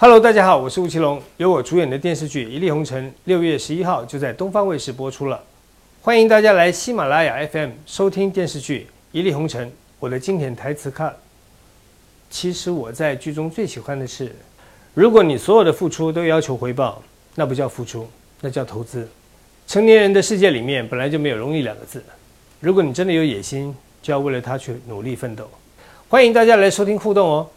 Hello，大家好，我是吴奇隆。由我主演的电视剧《一粒红尘》六月十一号就在东方卫视播出了，欢迎大家来喜马拉雅 FM 收听电视剧《一粒红尘》。我的经典台词看，其实我在剧中最喜欢的是，如果你所有的付出都要求回报，那不叫付出，那叫投资。成年人的世界里面本来就没有容易两个字，如果你真的有野心，就要为了它去努力奋斗。欢迎大家来收听互动哦。